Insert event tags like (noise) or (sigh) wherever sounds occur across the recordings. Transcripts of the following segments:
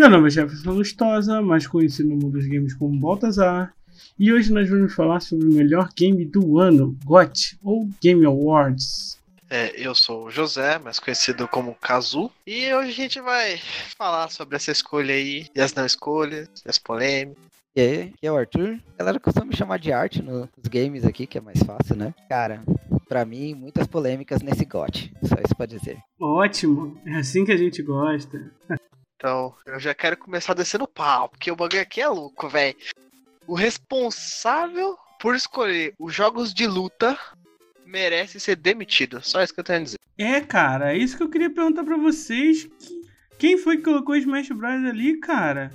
Meu nome é Jefferson Lustosa, mais conhecido no mundo dos games como Baltazar, e hoje nós vamos falar sobre o melhor game do ano, GOT, ou Game Awards. É, eu sou o José, mais conhecido como Kazu, e hoje a gente vai falar sobre essa escolha aí, e as não escolhas, e as polêmicas. E aí, aqui é o Arthur. A galera costuma me chamar de arte nos games aqui, que é mais fácil, né? Cara, pra mim, muitas polêmicas nesse GOT. Só isso pra dizer. Ótimo, é assim que a gente gosta. (laughs) Então, eu já quero começar descendo pau, porque o bagulho aqui é louco, velho. O responsável por escolher os jogos de luta merece ser demitido. Só isso que eu tenho a dizer. É, cara, é isso que eu queria perguntar pra vocês. Quem foi que colocou Smash Bros ali, cara?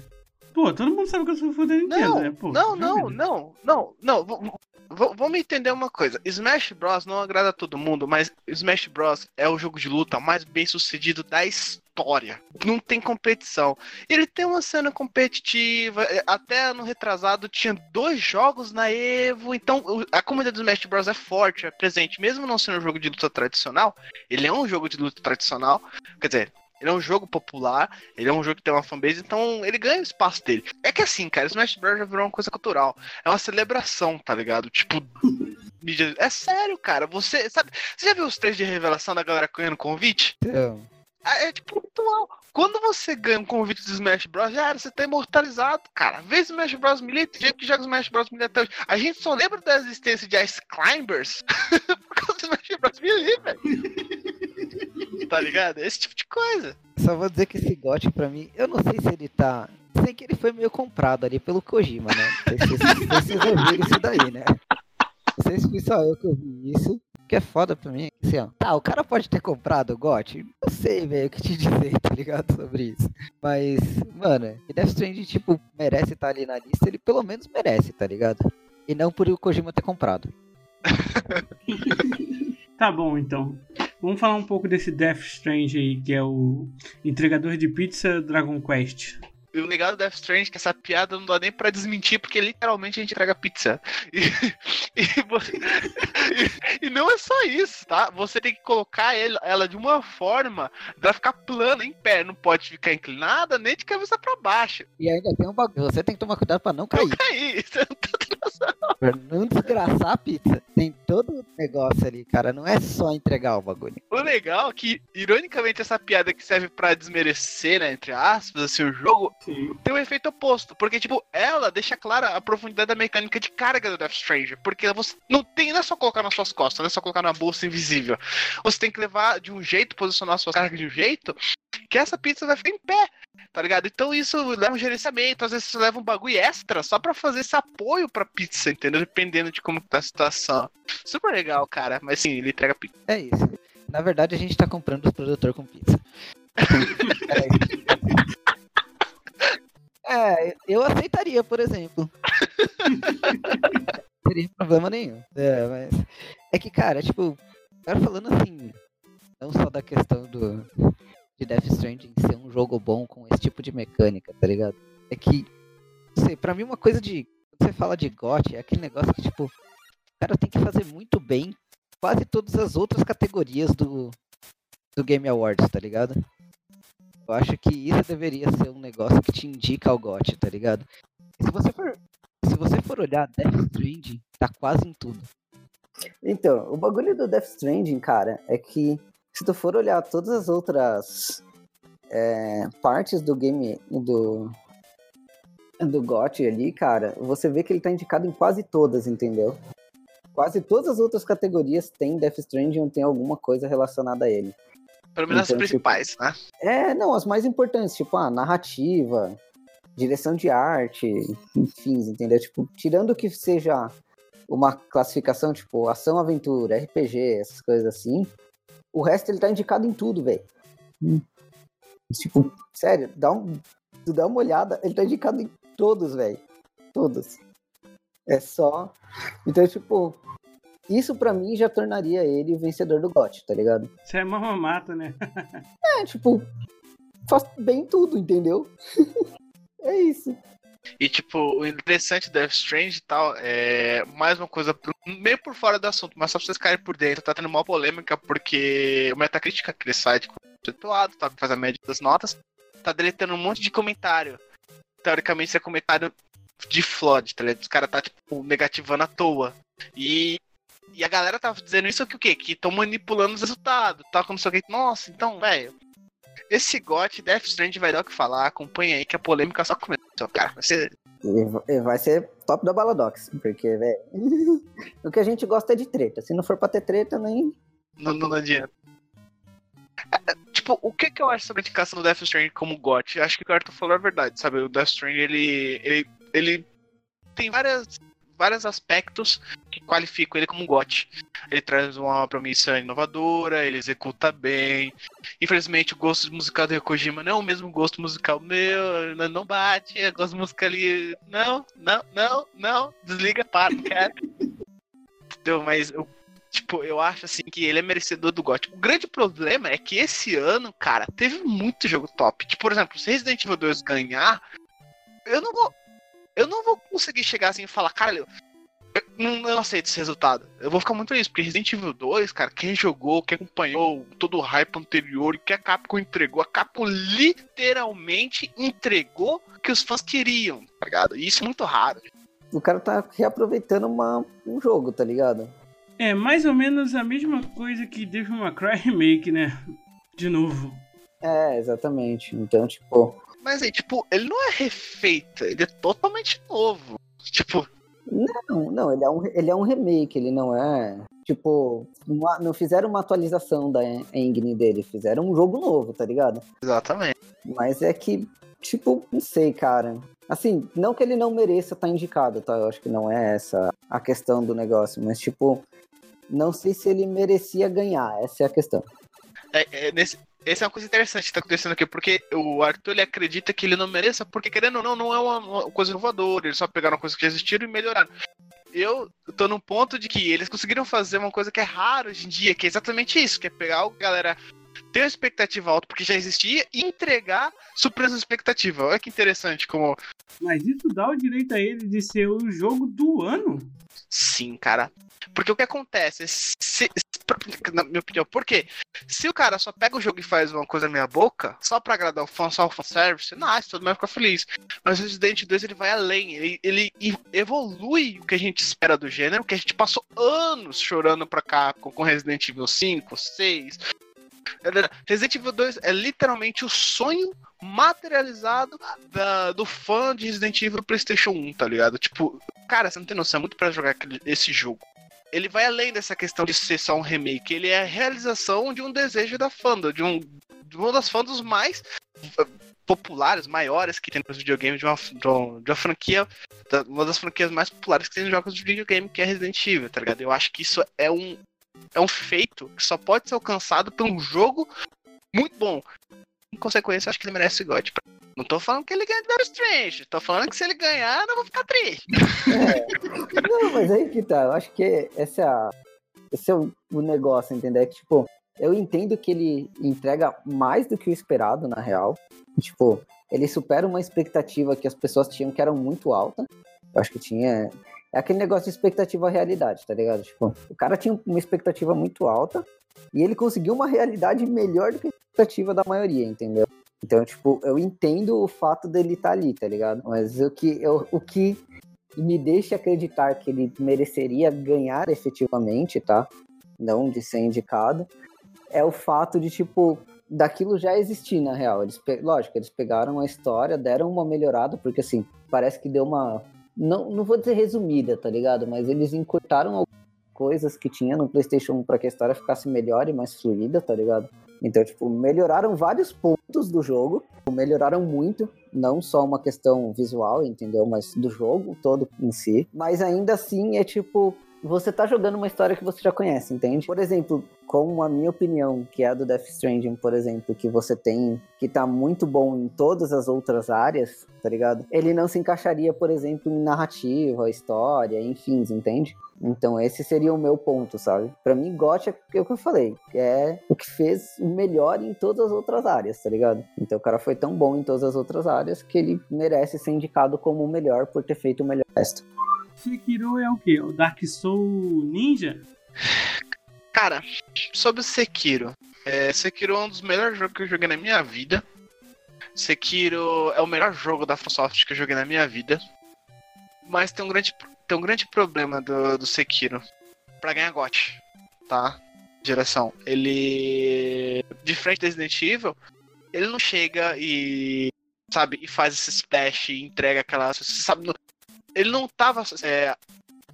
Pô, todo mundo sabe que eu sou fã da Nintendo, Não, né? Pô, não, não, não, não, não. Vamos entender uma coisa. Smash Bros. não agrada a todo mundo, mas Smash Bros. é o jogo de luta mais bem sucedido da história. Não tem competição. Ele tem uma cena competitiva. é, Até ano retrasado tinha dois jogos na Evo. Então a comunidade do Smash Bros. é forte, é presente. Mesmo não sendo um jogo de luta tradicional, ele é um jogo de luta tradicional. Quer dizer. Ele é um jogo popular, ele é um jogo que tem uma fanbase, então ele ganha o espaço dele. É que assim, cara, Smash Bros. já virou uma coisa cultural. É uma celebração, tá ligado? Tipo. (laughs) É sério, cara. Você sabe. Você já viu os três de revelação da galera ganhando convite? Então, Ah, É tipo ritual. Quando você ganha um convite do Smash Bros, já era, você tá imortalizado, cara. Vê Smash Bros Melee, tem gente que joga Smash Bros Melee até hoje. A gente só lembra da existência de Ice Climbers (laughs) por causa do Smash Bros Melee, velho. Tá ligado? Esse tipo de coisa. só vou dizer que esse GOT pra mim, eu não sei se ele tá. Sei que ele foi meio comprado ali pelo Kojima, né? Não sei se vocês, vocês ouviram isso daí, né? Não sei se fui só eu que ouvi isso. O que é foda pra mim, assim, ó. Tá, o cara pode ter comprado o GOT. Não sei, velho, o que te dizer, tá ligado? Sobre isso. Mas, mano, que Death Stranding, tipo, merece estar ali na lista, ele pelo menos merece, tá ligado? E não por o Kojima ter comprado. (laughs) Tá bom, então. Vamos falar um pouco desse Death Strange aí, que é o entregador de pizza Dragon Quest. E o legal do Death Strange é que essa piada não dá nem pra desmentir, porque literalmente a gente entrega pizza. E, (laughs) e, você- (laughs) e- e não é só isso, tá? Você tem que colocar ele- ela de uma forma pra ficar plana, em pé. Não pode ficar inclinada nem de cabeça pra baixo. E ainda tem um bagulho. Você tem que tomar cuidado pra não Não cair. cair. (laughs) Você não tá. Pra não desgraçar a pizza. Tem todo o negócio ali, cara. Não é só entregar o bagulho. O legal é que, ironicamente, essa piada que serve pra desmerecer, né, entre aspas, assim, o jogo, Sim. tem um efeito oposto. Porque, tipo, ela deixa clara a profundidade da mecânica de carga do Death Stranger. Porque você não tem, não é só colocar nas suas costas, não é só colocar na bolsa invisível. Você tem que levar de um jeito, posicionar a sua carga de um jeito, que essa pizza vai ficar em pé. Tá ligado? Então isso leva um gerenciamento, às vezes você leva um bagulho extra só pra fazer esse apoio pra pizza, entendeu? Dependendo de como tá a situação. Super legal, cara. Mas sim, ele entrega pizza. É isso. Na verdade, a gente tá comprando os produtores com pizza. (laughs) é, eu aceitaria, por exemplo. (laughs) Não teria problema nenhum. É, mas. É que, cara, tipo, cara falando assim, não só da questão do. De Death Stranding ser um jogo bom com esse tipo de mecânica, tá ligado? É que, não sei, pra mim uma coisa de. Quando você fala de GOT, é aquele negócio que, tipo, o cara tem que fazer muito bem quase todas as outras categorias do, do Game Awards, tá ligado? Eu acho que isso deveria ser um negócio que te indica ao GOT, tá ligado? Se você for, se você for olhar, Death Stranding tá quase em tudo. Então, o bagulho do Death Stranding, cara, é que se tu for olhar todas as outras é, partes do game do do GOT ali, cara, você vê que ele tá indicado em quase todas, entendeu? Quase todas as outras categorias tem Death Stranding ou tem alguma coisa relacionada a ele. Pelo menos Então, as principais, né? É, não, as mais importantes, tipo, a narrativa, direção de arte, enfim, entendeu? Tipo, tirando que seja uma classificação, tipo, ação, aventura, RPG, essas coisas assim, o resto ele tá indicado em tudo, velho. Tipo, sério, dá, um, tu dá uma olhada, ele tá indicado em todos, velho. Todos. É só. Então, tipo, isso pra mim já tornaria ele o vencedor do GOT, tá ligado? Isso é mamamata, né? (laughs) É, tipo, faz bem tudo, entendeu? (laughs) é isso. E, tipo, o interessante do Death Strange e tal é mais uma coisa meio por fora do assunto, mas só pra vocês caírem por dentro. Tá tendo uma polêmica porque o Metacritic, aquele site conceituado, tá, faz a média das notas, tá deletando um monte de comentário. Teoricamente, isso é comentário de flood, tá ligado? Os caras tá, tipo, negativando à toa. E, e a galera tá dizendo isso que o quê? Que estão manipulando os resultados, tá? Como que. Nossa, então, velho. Esse GOT Death Strand vai dar o que falar. Acompanha aí que a polêmica só começou, cara. Vai ser. Vai ser top da Baladox, porque, velho. (laughs) o que a gente gosta é de treta. Se não for pra ter treta, nem. Não, não adianta. É, tipo, o que que eu acho sobre a indicação do Death Stranding como GOT? Acho que o Arthur falou é verdade, sabe? O Death Stranding, ele, ele, ele tem várias, vários aspectos que qualificam ele como um GOT. Ele traz uma promissa inovadora, ele executa bem. Infelizmente, o gosto musical do Kojima não é o mesmo gosto musical meu, não bate, a gosto musical ali. Não, não, não, não, desliga, para, quero. Entendeu? Mas eu tipo, eu acho assim que ele é merecedor do GOT. O grande problema é que esse ano, cara, teve muito jogo top. Tipo, por exemplo, se Resident Evil 2 ganhar, eu não vou. Eu não vou conseguir chegar assim e falar, cara, eu, eu, não, eu não aceito esse resultado. Eu vou ficar muito feliz, porque Resident Evil 2, cara, quem jogou, quem acompanhou todo o hype anterior e que a Capcom entregou, a Capcom literalmente entregou o que os fãs queriam, tá ligado? E isso é muito raro. O cara tá reaproveitando uma, um jogo, tá ligado? É mais ou menos a mesma coisa que Devil May Cry Remake, né? De novo. É, exatamente. Então, tipo. Mas aí, tipo, ele não é refeito, ele é totalmente novo. Tipo. Não, não, ele é um, ele é um remake, ele não é. Tipo, uma, não fizeram uma atualização da engine dele, fizeram um jogo novo, tá ligado? Exatamente. Mas é que, tipo, não sei, cara. Assim, não que ele não mereça estar tá indicado, tá? Eu acho que não é essa a questão do negócio, mas, tipo, não sei se ele merecia ganhar, essa é a questão. É, é, nesse, essa é uma coisa interessante que tá acontecendo aqui, porque o Arthur ele acredita que ele não mereça, porque querendo ou não, não é uma, uma coisa inovadora, eles só pegaram coisas que já existiram e melhoraram. Eu tô num ponto de que eles conseguiram fazer uma coisa que é raro hoje em dia, que é exatamente isso, que é pegar o galera ter uma expectativa alta porque já existia e entregar surpresa expectativa. Olha que interessante como. Mas isso dá o direito a ele de ser o jogo do ano? Sim, cara. Porque o que acontece? Se, na minha opinião, por quê? Se o cara só pega o jogo e faz uma coisa meia boca, só pra agradar o fã, só o fanservice, nice, todo mundo vai ficar feliz. Mas o Resident 2 ele vai além, ele, ele evolui o que a gente espera do gênero, que a gente passou anos chorando pra cá com Resident Evil 5, 6, Resident Evil 2 é literalmente o sonho materializado da, do fã de Resident Evil PlayStation 1, tá ligado? Tipo, cara, você não tem noção, é muito pra jogar aquele, esse jogo. Ele vai além dessa questão de ser só um remake, ele é a realização de um desejo da fã, de, um, de uma das fãs mais eh, populares, maiores que tem nos videogames de uma, de uma franquia, uma das franquias mais populares que tem nos jogos de videogame, que é Resident Evil, tá ligado? Eu acho que isso é um, é um feito que só pode ser alcançado por um jogo muito bom. Em consequência, acho que ele merece o God. Não tô falando que ele ganha Death Strange, tô falando que se ele ganhar, eu não vou ficar triste. É. Não, mas aí que tá, eu acho que esse é, a, esse é o, negócio, entendeu? É que, tipo, eu entendo que ele entrega mais do que o esperado, na real. Tipo, ele supera uma expectativa que as pessoas tinham que era muito alta. Eu acho que tinha é aquele negócio de expectativa realidade, tá ligado? Tipo, o cara tinha uma expectativa muito alta e ele conseguiu uma realidade melhor do que a expectativa da maioria, entendeu? Então, tipo, eu entendo o fato dele estar tá ali, tá ligado? Mas o que, eu, o que me deixa acreditar que ele mereceria ganhar efetivamente, tá? Não de ser indicado, é o fato de, tipo, daquilo já existir, na real. Eles, lógico, eles pegaram a história, deram uma melhorada, porque, assim, parece que deu uma não, não vou dizer resumida, tá ligado? Mas eles encurtaram coisas que tinha no PlayStation 1 para que a história ficasse melhor e mais fluida, tá ligado? Então, tipo, melhoraram vários pontos do jogo, melhoraram muito, não só uma questão visual, entendeu? Mas do jogo todo em si. Mas ainda assim é tipo, você tá jogando uma história que você já conhece, entende? Por exemplo, com a minha opinião, que é a do Death Stranding, por exemplo, que você tem, que tá muito bom em todas as outras áreas, tá ligado? Ele não se encaixaria, por exemplo, em narrativa, história, enfim, entende? Então esse seria o meu ponto, sabe? Para mim, GOT é o que eu falei, é o que fez o melhor em todas as outras áreas, tá ligado? Então o cara foi tão bom em todas as outras áreas que ele merece ser indicado como o melhor por ter feito o melhor resto. Sekiro é o quê? O Dark Soul Ninja? Cara, sobre o Sekiro. É, Sekiro é um dos melhores jogos que eu joguei na minha vida. Sekiro é o melhor jogo da FromSoft que eu joguei na minha vida. Mas tem um grande, tem um grande problema do, do Sekiro. Pra ganhar GOT, tá? Direção. Ele. De frente do Resident Evil, ele não chega e. Sabe, e faz esse splash e entrega aquela. Sabe, ele não tava é,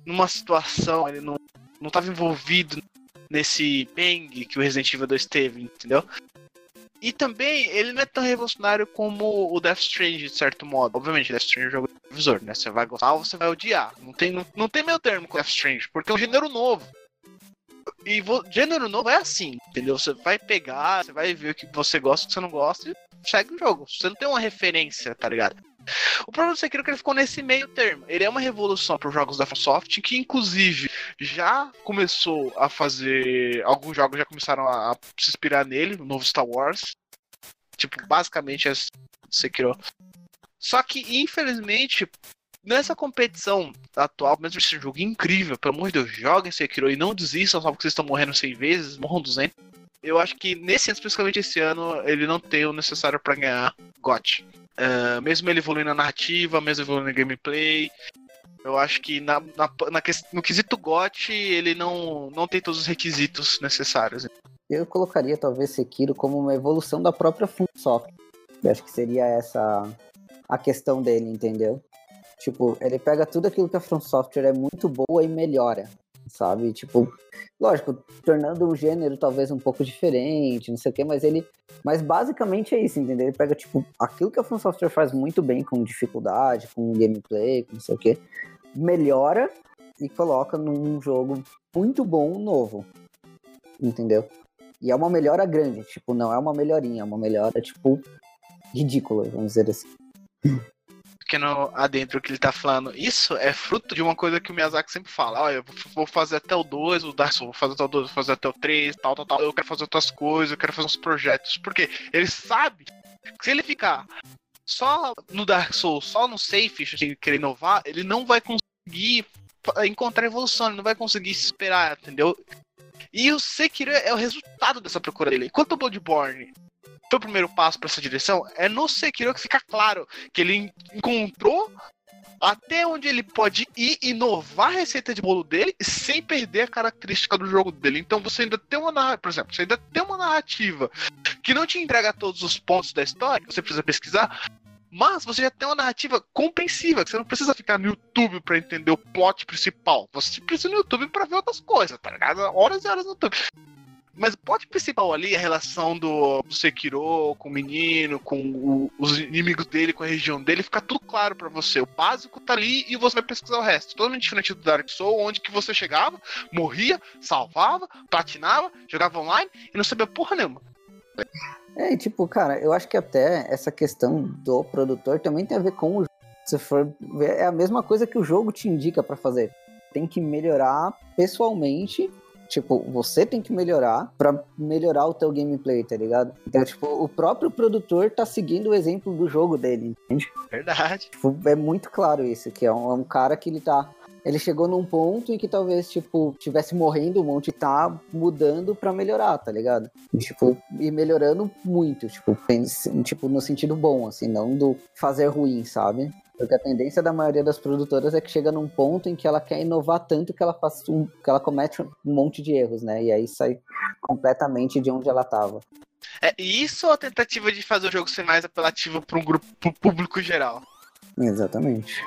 numa situação, ele não, não tava envolvido nesse bang que o Resident Evil 2 teve, entendeu? E também, ele não é tão revolucionário como o Death Strange, de certo modo. Obviamente, Death Strange é um jogo divisor, né? Você vai gostar ou você vai odiar. Não tem, não, não tem meio termo com Death Strange, porque é um gênero novo. E gênero novo é assim, entendeu? Você vai pegar, você vai ver o que você gosta, o que você não gosta e segue o jogo. Você não tem uma referência, tá ligado? (laughs) O problema do Sekiro é que ele ficou nesse meio termo. Ele é uma revolução para os jogos da Microsoft, que inclusive já começou a fazer. Alguns jogos já começaram a, a se inspirar nele, o novo Star Wars. Tipo, basicamente é Sekiro. Só que, infelizmente, nessa competição atual, mesmo esse jogo incrível, pelo amor de Deus, joguem Sekiro e não desistam só porque vocês estão morrendo 100 vezes, morram 200. Eu acho que nesse ano, especificamente esse ano, ele não tem o necessário para ganhar GOT. Uh, mesmo ele evoluindo na narrativa, mesmo evoluindo no gameplay. Eu acho que na, na, na, no quesito GOT ele não, não tem todos os requisitos necessários. Eu colocaria talvez Sekiro como uma evolução da própria FromSoft. Eu acho que seria essa a questão dele, entendeu? Tipo, ele pega tudo aquilo que a From Software é muito boa e melhora, sabe? Tipo, lógico, tornando o gênero talvez um pouco diferente, não sei o quê, mas ele. Mas basicamente é isso, entendeu? Ele pega, tipo, aquilo que a From Software faz muito bem, com dificuldade, com gameplay, com não sei o quê, melhora e coloca num jogo muito bom, novo. Entendeu? E é uma melhora grande, tipo, não é uma melhorinha, é uma melhora, tipo, ridícula, vamos dizer assim pequeno adentro que ele tá falando, isso é fruto de uma coisa que o Miyazaki sempre fala. Olha, eu vou fazer até o 2, o Dark Souls, vou fazer até o 2, vou fazer até o 3, tal, tal, tal. Eu quero fazer outras coisas, eu quero fazer uns projetos. Porque ele sabe que se ele ficar só no Dark Souls, só no safe, querer inovar, ele não vai conseguir encontrar evolução, ele não vai conseguir se esperar, entendeu? E o Sekiro é o resultado dessa procura dele. Enquanto o Bloodborne foi o primeiro passo para essa direção, é no Sekiro que fica claro que ele encontrou até onde ele pode ir inovar a receita de bolo dele sem perder a característica do jogo dele. Então você ainda tem uma narrativa, por exemplo, você ainda tem uma narrativa que não te entrega todos os pontos da história, você precisa pesquisar, mas você já tem uma narrativa compreensiva, que você não precisa ficar no YouTube para entender o plot principal. Você precisa no YouTube para ver outras coisas, tá ligado? Horas e horas no YouTube. Mas o plot principal ali, a relação do, do Sekiro com o menino, com o, os inimigos dele, com a região dele, fica tudo claro para você. O básico tá ali e você vai pesquisar o resto. Totalmente diferente do Dark Souls, onde que você chegava, morria, salvava, platinava, jogava online e não sabia porra nenhuma. É, tipo, cara, eu acho que até essa questão do produtor também tem a ver com o se for ver, é a mesma coisa que o jogo te indica para fazer. Tem que melhorar pessoalmente Tipo, você tem que melhorar para melhorar o teu gameplay, tá ligado? Então, tipo, o próprio produtor tá seguindo o exemplo do jogo dele, entende? Verdade. Tipo, é muito claro isso, que é um, é um cara que ele tá ele chegou num ponto em que talvez, tipo, tivesse morrendo, o monte tá mudando para melhorar, tá ligado? E, tipo, e melhorando muito, tipo, tipo, no sentido bom, assim, não do fazer ruim, sabe? Porque a tendência da maioria das produtoras é que chega num ponto em que ela quer inovar tanto que ela faz um, que ela comete um monte de erros, né? E aí sai completamente de onde ela estava. É, isso ou a tentativa de fazer o jogo ser mais apelativo para um grupo pro público geral? Exatamente.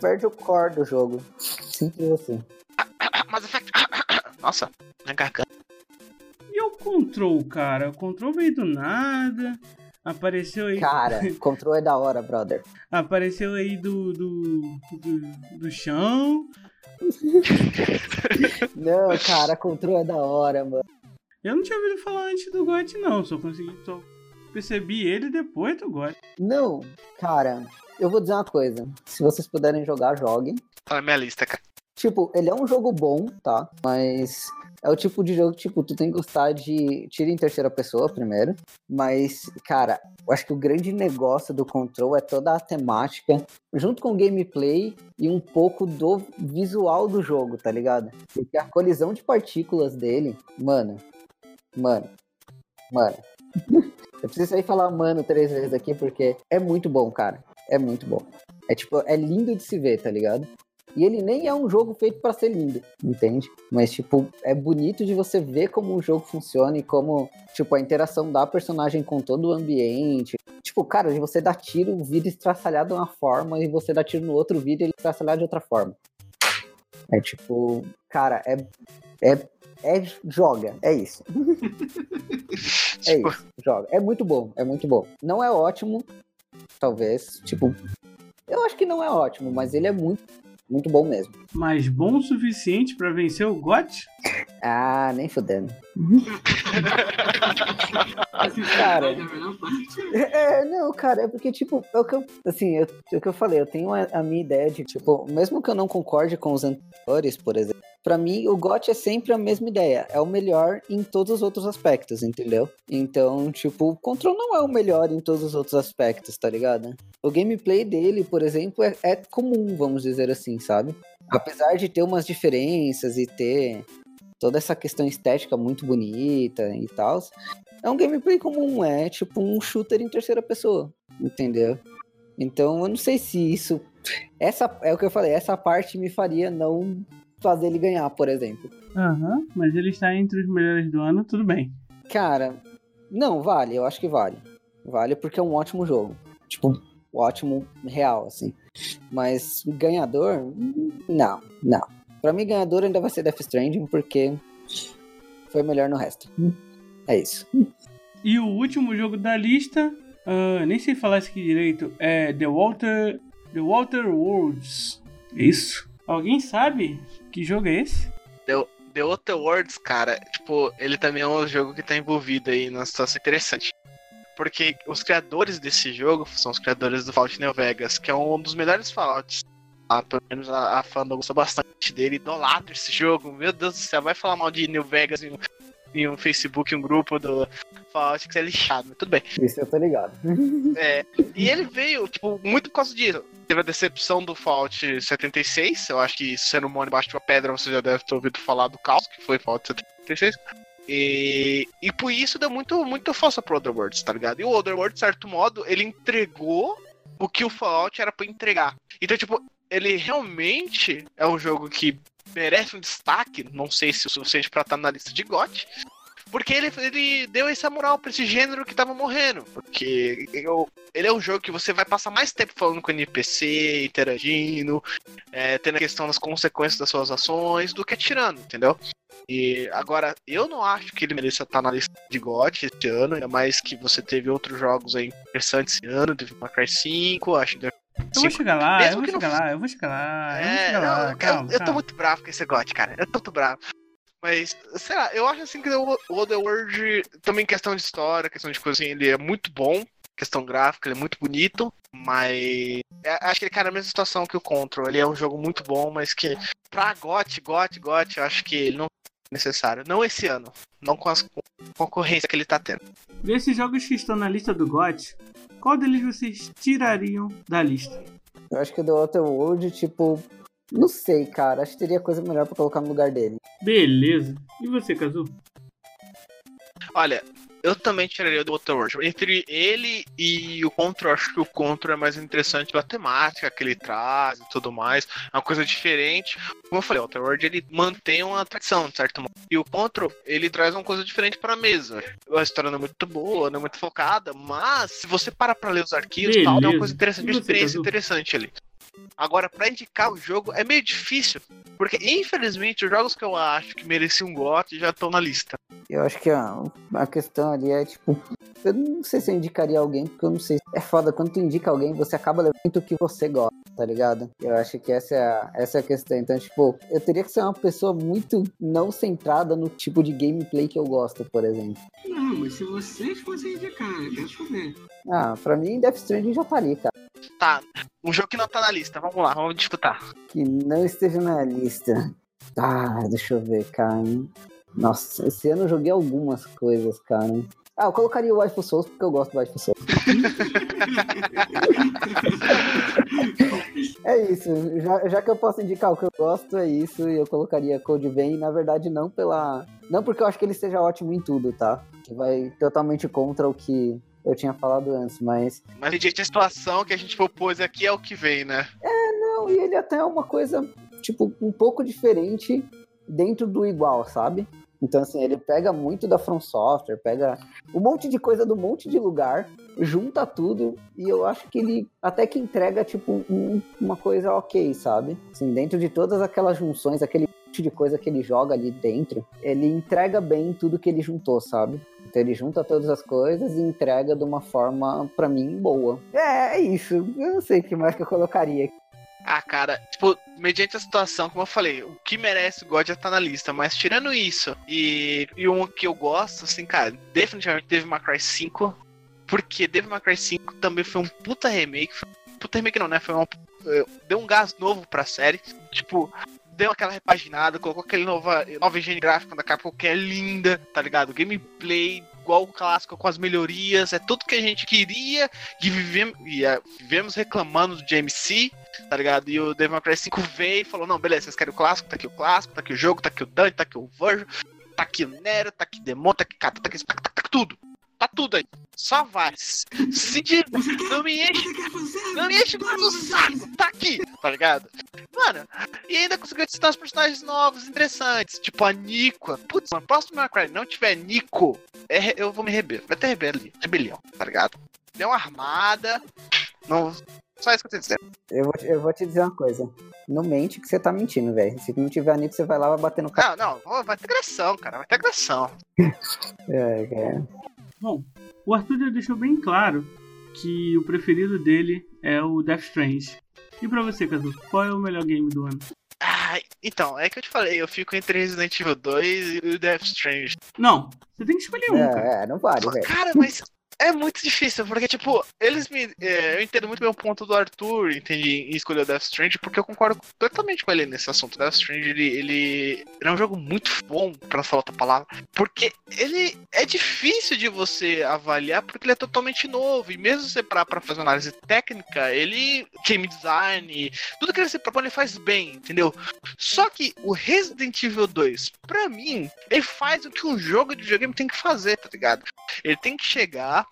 Perde o core do jogo. Simples assim. (coughs) Mas Effect. (coughs) Nossa, minha garganta. E o Control, cara? O Control veio do nada. Apareceu aí. Cara, (laughs) Control é da hora, brother. Apareceu aí do, do, do, do chão. (laughs) não, cara, Control é da hora, mano. Eu não tinha ouvido falar antes do GOT, não. Só consegui. Só percebi ele depois do GOT. Não, cara, eu vou dizer uma coisa. Se vocês puderem jogar, joguem. Tá na minha lista, cara. Tipo, ele é um jogo bom, tá? Mas é o tipo de jogo, tipo, tu tem que gostar de tiro em terceira pessoa primeiro. Mas, cara, eu acho que o grande negócio do Control é toda a temática, junto com o gameplay e um pouco do visual do jogo, tá ligado? Porque a colisão de partículas dele, mano, mano, mano, (laughs) Eu preciso sair falar mano três vezes aqui porque é muito bom, cara. É muito bom. É tipo, é lindo de se ver, tá ligado? E ele nem é um jogo feito para ser lindo, entende? Mas, tipo, é bonito de você ver como o jogo funciona e como, tipo, a interação da personagem com todo o ambiente. Tipo, cara, de você dar tiro, o vidro estraçalhado de uma forma e você dá tiro no outro vidro ele estraçalhado de outra forma. É tipo, cara, é. É. É. Joga, é isso. (laughs) é Tipo, isso, joga. É muito bom, é muito bom. Não é ótimo, talvez. Tipo, eu acho que não é ótimo, mas ele é muito, muito bom mesmo. Mas bom o suficiente pra vencer o GOT? Ah, nem fudendo. Essa (laughs) Cara. é parte. É, não, cara, é porque, tipo, é o que eu, assim, eu- é o que eu falei, eu tenho a, a minha ideia de, tipo, mesmo que eu não concorde com os anteriores, por exemplo, pra mim o GOT é sempre a mesma ideia, é o melhor em todos os outros aspectos, entendeu? Então, tipo, o Control não é o melhor em todos os outros aspectos, tá ligado? O gameplay dele, por exemplo, é, é comum, vamos dizer assim, sabe? Apesar de ter umas diferenças e ter toda essa questão estética muito bonita e tal, é um gameplay comum, é tipo um shooter em terceira pessoa, entendeu? Então eu não sei se isso. Essa é o que eu falei, essa parte me faria não fazer ele ganhar, por exemplo. Aham, mas ele está entre os melhores do ano, tudo bem. Cara, não, vale, eu acho que vale. Vale porque é um ótimo jogo. Tipo, ótimo real, assim. Mas ganhador, não, não. Pra mim, ganhador ainda vai ser Death Stranding, porque foi melhor no resto. É isso. E o último jogo da lista, ah, nem sei falar isso aqui direito, é The Walter, The Walter Worlds. É isso? Alguém sabe que jogo é esse? The Outer Worlds, cara, tipo, ele também é um jogo que tá envolvido aí numa situação interessante. Porque os criadores desse jogo são os criadores do Fallout New Vegas, que é um dos melhores Fallouts. Ah, pelo menos a, a fandom gosta bastante dele, idolatra esse jogo. Meu Deus do céu, vai falar mal de New Vegas em, em um Facebook, um grupo do Fallout, que você é lixado, mas tudo bem. Isso eu tô ligado. (laughs) É, e ele veio, tipo, muito por causa disso. Teve a decepção do Fallout 76. Eu acho que sendo um mano embaixo de uma pedra, você já deve ter ouvido falar do caos, que foi Fallout 76. E, e por isso deu muito, muito força pro Otherworlds, tá ligado? E o Otherworlds, de certo modo, ele entregou o que o Fallout era pra entregar. Então, tipo, ele realmente é um jogo que merece um destaque, não sei se o suficiente pra estar na lista de GOT, porque ele, ele deu essa moral pra esse gênero que tava morrendo. Porque eu- ele é um jogo que você vai passar mais tempo falando com o NPC, interagindo, é, tendo a questão das consequências das suas ações, do que atirando, entendeu? E agora, eu não acho que ele mereça estar na lista de GOT esse ano, ainda mais que você teve outros jogos aí interessantes esse ano, teve Far Cry 5, acho que Eu vou chegar lá, Mesmo eu vou que não chegar lá, eu vou chegar lá, eu vou é, chegar lá, eu- calma, eu, tô calma. muito bravo com esse GOT, cara. Eu tô muito bravo. Mas, sei lá, eu acho assim que o Otherworld, também questão de história, questão de assim, ele é muito bom. Questão gráfica, ele é muito bonito, mas é, acho que ele cai na mesma situação que o Control. Ele é um jogo muito bom, mas que pra GOT, GOT, GOT, eu acho que ele não é necessário. Não esse ano. Não com as com concorrência que ele tá tendo. Desses jogos que estão na lista do GOT, qual deles vocês tirariam da lista? Eu acho que o The Outer World, tipo. Não sei, cara. Acho que teria coisa melhor pra colocar no lugar dele. Beleza. E você, Kazu? Olha, eu também tiraria do Waterworld. Entre ele e o Control, acho que o Control é mais interessante pela temática que ele traz e tudo mais. É uma coisa diferente. Como eu falei, o Waterworld ele mantém uma tradição, de certo modo. E o Control, ele traz uma coisa diferente pra mesa. A história não é muito boa, não é muito focada, mas se você para pra ler os arquivos e tal, é uma coisa interessante, uma experiência interessante ali. Agora, pra indicar o jogo é meio difícil, porque infelizmente os jogos que eu acho que mereciam um GOT já estão na lista. Eu acho que a, a questão ali é, tipo. Eu não sei se eu indicaria alguém, porque eu não sei. É foda, quando tu indica alguém, você acaba levando muito o que você gosta, tá ligado? Eu acho que essa é, a, essa é a questão. Então, tipo, eu teria que ser uma pessoa muito não centrada no tipo de gameplay que eu gosto, por exemplo. Não, mas se vocês fossem indicar, deixa eu ver. Ah, pra mim, Death Stranding já tá ali, cara. Tá, um jogo que não tá na lista, vamos lá, vamos disputar. Que não esteja na lista. Ah, deixa eu ver, cara. Nossa, esse ano eu joguei algumas coisas, cara. Ah, eu colocaria o Waifu Souls porque eu gosto do Waifu Souls. (laughs) É isso, já, já que eu posso indicar o que eu gosto, é isso, e eu colocaria Code Vein, na verdade não pela... Não porque eu acho que ele seja ótimo em tudo, tá? Que vai totalmente contra o que eu tinha falado antes, mas... Mas, gente, a situação que a gente propôs aqui é o que vem, né? Não, e ele até é uma coisa, tipo, um pouco diferente dentro do igual, sabe? Então, assim, ele pega muito da From Software, pega um monte de coisa do monte de lugar, junta tudo, e eu acho que ele até que entrega, tipo, um- uma coisa ok, sabe? Assim, dentro de todas aquelas junções, aquele monte de coisa que ele joga ali dentro, ele entrega bem tudo que ele juntou, sabe? Então ele junta todas as coisas e entrega de uma forma, pra mim, boa. É, é isso. Eu não sei o que mais que eu colocaria. Ah, cara, tipo, mediante a situação, como eu falei, o que merece o God já tá na lista, mas tirando isso, e, e um que eu gosto, assim, cara, definitivamente Devil May Cry 5, porque Devil May Cry 5 também foi um puta remake, foi, puta remake não, né, foi um, eh, deu um gás novo pra série, tipo, deu aquela repaginada, colocou aquele nova, nova higiene gráfica da Capcom que é linda, tá ligado? Gameplay igual o clássico com as melhorias, é tudo que a gente queria e vivemos, e, eh, vivemos reclamando do JMC, tá ligado? E o Devil May Cry 5 veio e falou: Não, beleza, vocês querem o clássico? Tá aqui o clássico, tá aqui o jogo, tá aqui o Dante, tá aqui o Virgil, tá aqui o Nero, tá aqui o Demon, tá aqui Kata, tá aqui tá, tá, tá tudo. Tá tudo aí. Só vai. Se de... Não me enche, não me enche mais o saco. Tá aqui, tá ligado? Mano, e ainda conseguiu citar os personagens novos, interessantes. Tipo a Nico. Putz, mano, próximo Cry não tiver Nico, é, eu vou me rebelar. Vai ter rebelião, rebelião, tá ligado? Deu uma armada. Não. Só isso que eu tenho a dizer. Eu vou, te- eu vou te dizer uma coisa. Não mente que você tá mentindo, velho. Se não tiver Nico, você vai lá e vai bater no cara. Não, não, vai ter agressão, cara. Vai ter agressão. (laughs) É, é. Bom, o Arthur já deixou bem claro que o preferido dele é o Death Strange. E pra você, Kazu, qual é o melhor game do ano? Ai, então, é que eu te falei, eu fico entre Resident Evil 2 e o Death Strange. Não, você tem que escolher um, cara. É, é, não vale, velho. Cara, mas é muito difícil, porque, tipo, eles me. é, eu entendo muito bem o ponto do Arthur, entendi, em escolher o Death Strange, porque eu concordo totalmente com ele nesse assunto. Death Strange, ele, ele, ele é um jogo muito bom, pra não falar outra palavra, porque ele é difícil de você avaliar, porque ele é totalmente novo, e mesmo você parar pra fazer uma análise técnica, ele. game design, tudo que ele se propõe, ele faz bem, entendeu? Só que o Resident Evil 2, pra mim, ele faz o que um jogo de videogame tem que fazer, tá ligado? Ele tem que chegar,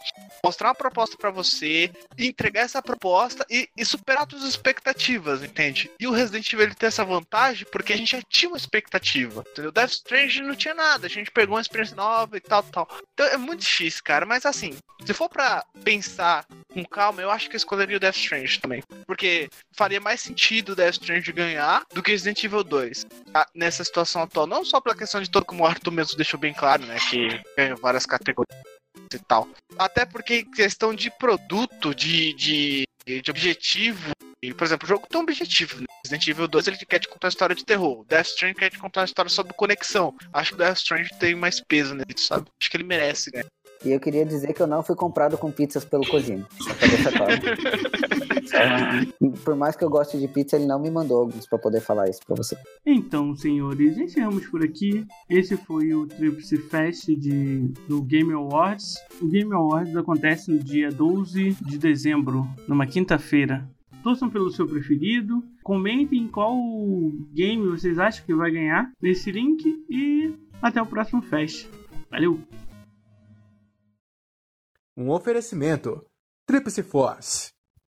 mostrar uma proposta pra você, entregar essa proposta e, e superar todas as expectativas, entende? E o Resident Evil ele tem essa vantagem porque a gente já tinha uma expectativa, entendeu? Death Strange não tinha nada, a gente pegou uma experiência nova e tal, tal. Então é muito difícil, cara, mas assim, se for pra pensar com calma, eu acho que eu escolheria o Death Strange também. Porque faria mais sentido o Death Strange ganhar do que Resident Evil 2 ah, nessa situação atual. Não só pela questão de todo, como o Arthur mesmo deixou bem claro, né? Que ganhou várias categorias e tal. Até porque questão de produto, de, de, de objetivo. Por exemplo, o jogo tem um objetivo. Né? Resident Evil 2 ele quer te contar história de terror. Death Strange quer te contar história sobre conexão. Acho que o Death Strange tem mais peso nele, sabe? Acho que ele merece, né? E eu queria dizer que eu não fui comprado com pizzas pelo claro. (laughs) Só- Por mais que eu goste de pizza, ele não me mandou alguns pra poder falar isso pra você. Então, senhores, encerramos por aqui. Esse foi o Tripsy Fest de, do Game Awards. O Game Awards acontece no dia 12 de dezembro, numa quinta-feira. Torçam pelo seu preferido. Comentem qual game vocês acham que vai ganhar nesse link. E até o próximo Fest. Valeu! Um oferecimento. Tríplice Force.